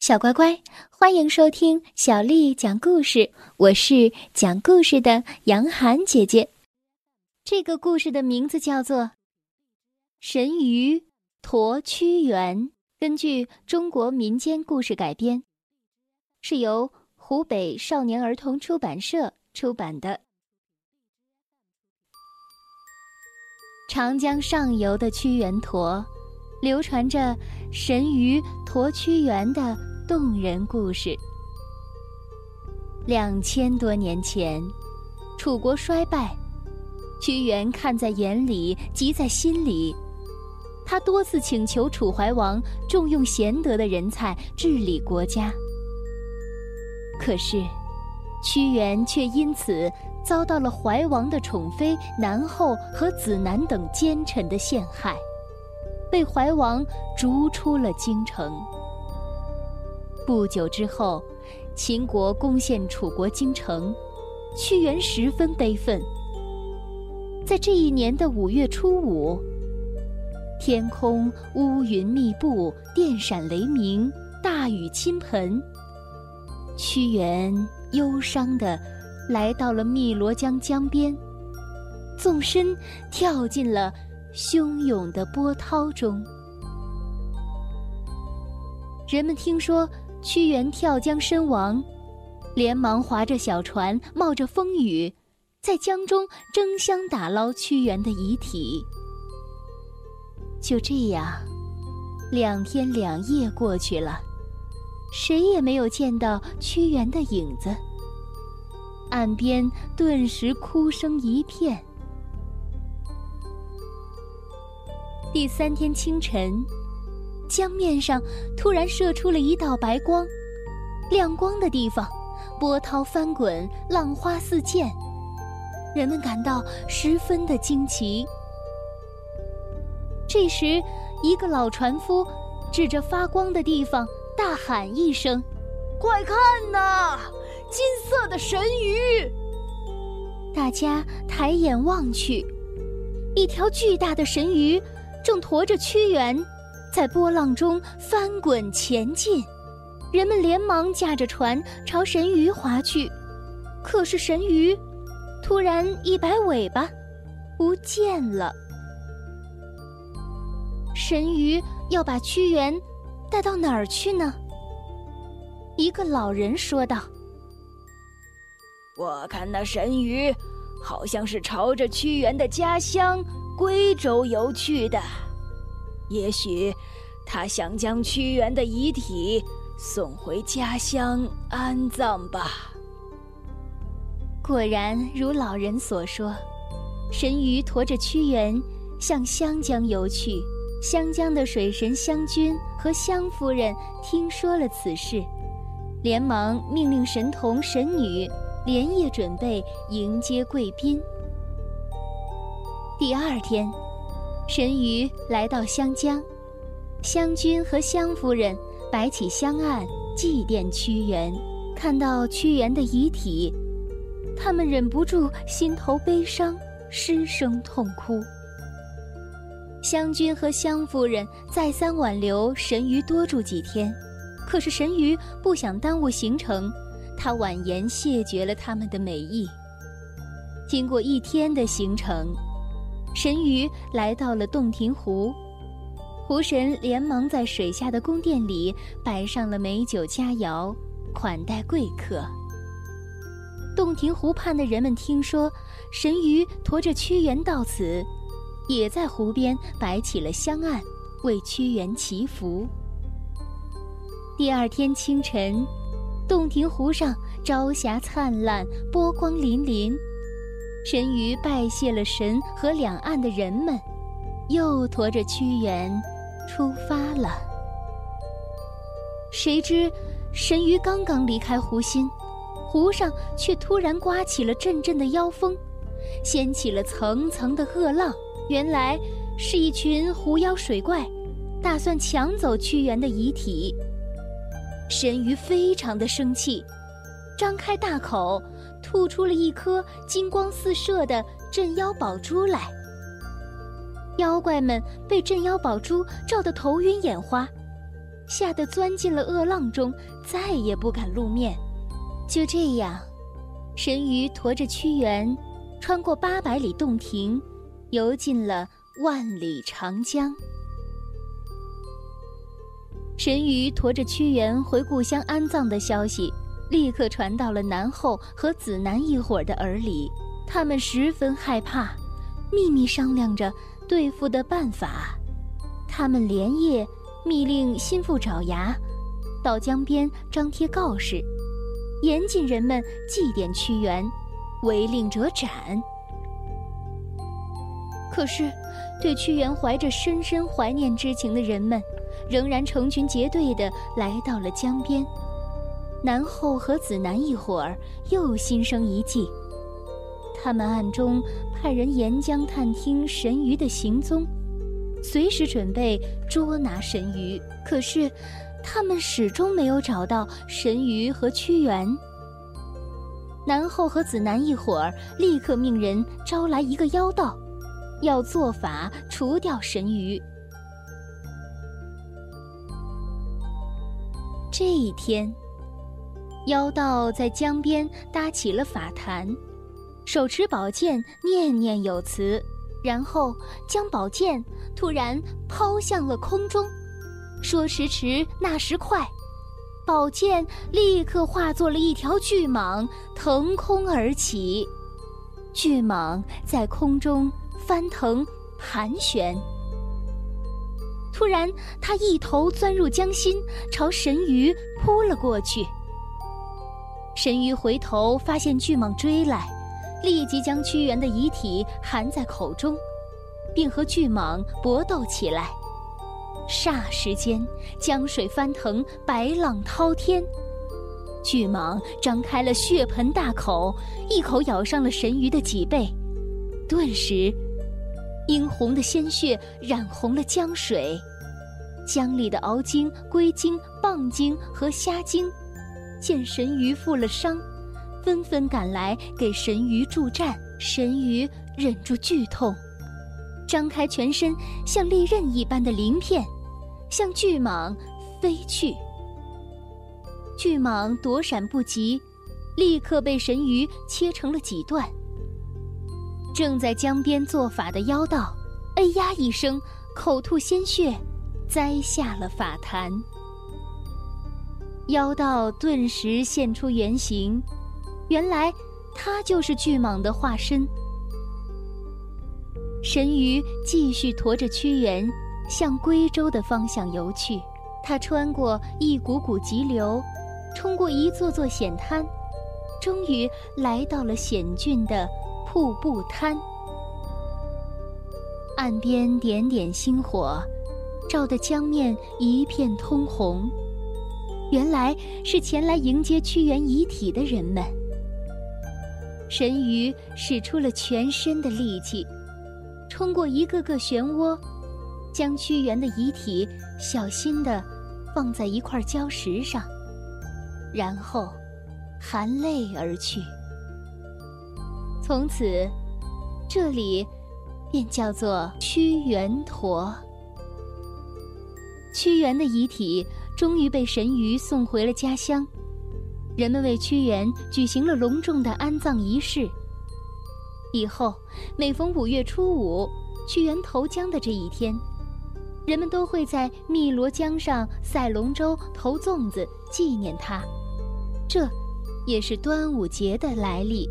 小乖乖，欢迎收听小丽讲故事。我是讲故事的杨涵姐姐。这个故事的名字叫做《神鱼驮屈原》，根据中国民间故事改编，是由湖北少年儿童出版社出版的。长江上游的屈原沱，流传着神鱼驮屈原的。动人故事。两千多年前，楚国衰败，屈原看在眼里，急在心里。他多次请求楚怀王重用贤德的人才治理国家，可是，屈原却因此遭到了怀王的宠妃南后和子南等奸臣的陷害，被怀王逐出了京城。不久之后，秦国攻陷楚国京城，屈原十分悲愤。在这一年的五月初五，天空乌云密布，电闪雷鸣，大雨倾盆。屈原忧伤的来到了汨罗江江边，纵身跳进了汹涌的波涛中。人们听说。屈原跳江身亡，连忙划着小船，冒着风雨，在江中争相打捞屈原的遗体。就这样，两天两夜过去了，谁也没有见到屈原的影子。岸边顿时哭声一片。第三天清晨。江面上突然射出了一道白光，亮光的地方，波涛翻滚，浪花四溅，人们感到十分的惊奇。这时，一个老船夫指着发光的地方，大喊一声：“快看呐，金色的神鱼！”大家抬眼望去，一条巨大的神鱼正驮着屈原。在波浪中翻滚前进，人们连忙驾着船朝神鱼划去，可是神鱼突然一摆尾巴，不见了。神鱼要把屈原带到哪儿去呢？一个老人说道：“我看那神鱼好像是朝着屈原的家乡归州游去的。”也许，他想将屈原的遗体送回家乡安葬吧。果然如老人所说，神鱼驮着屈原向湘江游去。湘江的水神湘君和湘夫人听说了此事，连忙命令神童、神女连夜准备迎接贵宾。第二天。神鱼来到湘江，湘君和湘夫人摆起香案祭奠屈原。看到屈原的遗体，他们忍不住心头悲伤，失声痛哭。湘君和湘夫人再三挽留神鱼多住几天，可是神鱼不想耽误行程，他婉言谢绝了他们的美意。经过一天的行程。神鱼来到了洞庭湖，湖神连忙在水下的宫殿里摆上了美酒佳肴，款待贵客。洞庭湖畔的人们听说神鱼驮着屈原到此，也在湖边摆起了香案，为屈原祈福。第二天清晨，洞庭湖上朝霞灿烂，波光粼粼。神鱼拜谢了神和两岸的人们，又驮着屈原出发了。谁知，神鱼刚刚离开湖心，湖上却突然刮起了阵阵的妖风，掀起了层层的恶浪。原来是一群狐妖水怪，打算抢走屈原的遗体。神鱼非常的生气，张开大口。吐出了一颗金光四射的镇妖宝珠来，妖怪们被镇妖宝珠照得头晕眼花，吓得钻进了恶浪中，再也不敢露面。就这样，神鱼驮着屈原，穿过八百里洞庭，游进了万里长江。神鱼驮着屈原回故乡安葬的消息，立刻传到了南后和子南一伙的耳里。他们十分害怕，秘密商量着对付的办法。他们连夜密令心腹爪牙，到江边张贴告示，严禁人们祭奠屈原，违令者斩。可是，对屈原怀着深深怀念之情的人们。仍然成群结队的来到了江边，南后和子南一伙儿又心生一计，他们暗中派人沿江探听神鱼的行踪，随时准备捉拿神鱼。可是，他们始终没有找到神鱼和屈原。南后和子南一伙儿立刻命人招来一个妖道，要做法除掉神鱼。这一天，妖道在江边搭起了法坛，手持宝剑，念念有词，然后将宝剑突然抛向了空中。说时迟，那时快，宝剑立刻化作了一条巨蟒，腾空而起。巨蟒在空中翻腾盘旋。突然，他一头钻入江心，朝神鱼扑了过去。神鱼回头发现巨蟒追来，立即将屈原的遗体含在口中，并和巨蟒搏斗起来。霎时间，江水翻腾，白浪滔天。巨蟒张开了血盆大口，一口咬伤了神鱼的脊背，顿时。殷红的鲜血染红了江水，江里的鳌鲸、龟鲸、蚌鲸和虾鲸，见神鱼负了伤，纷纷赶来给神鱼助战。神鱼忍住剧痛，张开全身像利刃一般的鳞片，向巨蟒飞去。巨蟒躲闪不及，立刻被神鱼切成了几段。正在江边做法的妖道，哎呀一声，口吐鲜血，栽下了法坛。妖道顿时现出原形，原来他就是巨蟒的化身。神鱼继续驮着屈原向归州的方向游去，他穿过一股股急流，冲过一座座险滩，终于来到了险峻的。瀑布滩，岸边点点星火，照得江面一片通红。原来是前来迎接屈原遗体的人们。神鱼使出了全身的力气，冲过一个个漩涡，将屈原的遗体小心地放在一块礁石上，然后含泪而去。从此，这里便叫做屈原陀。屈原的遗体终于被神鱼送回了家乡，人们为屈原举行了隆重的安葬仪式。以后，每逢五月初五，屈原投江的这一天，人们都会在汨罗江上赛龙舟、投粽子纪念他。这，也是端午节的来历。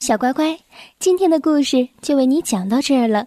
小乖乖，今天的故事就为你讲到这儿了。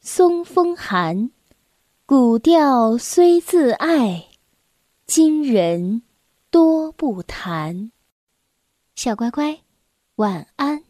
松风寒。古调虽自爱，今人多不弹。小乖乖，晚安。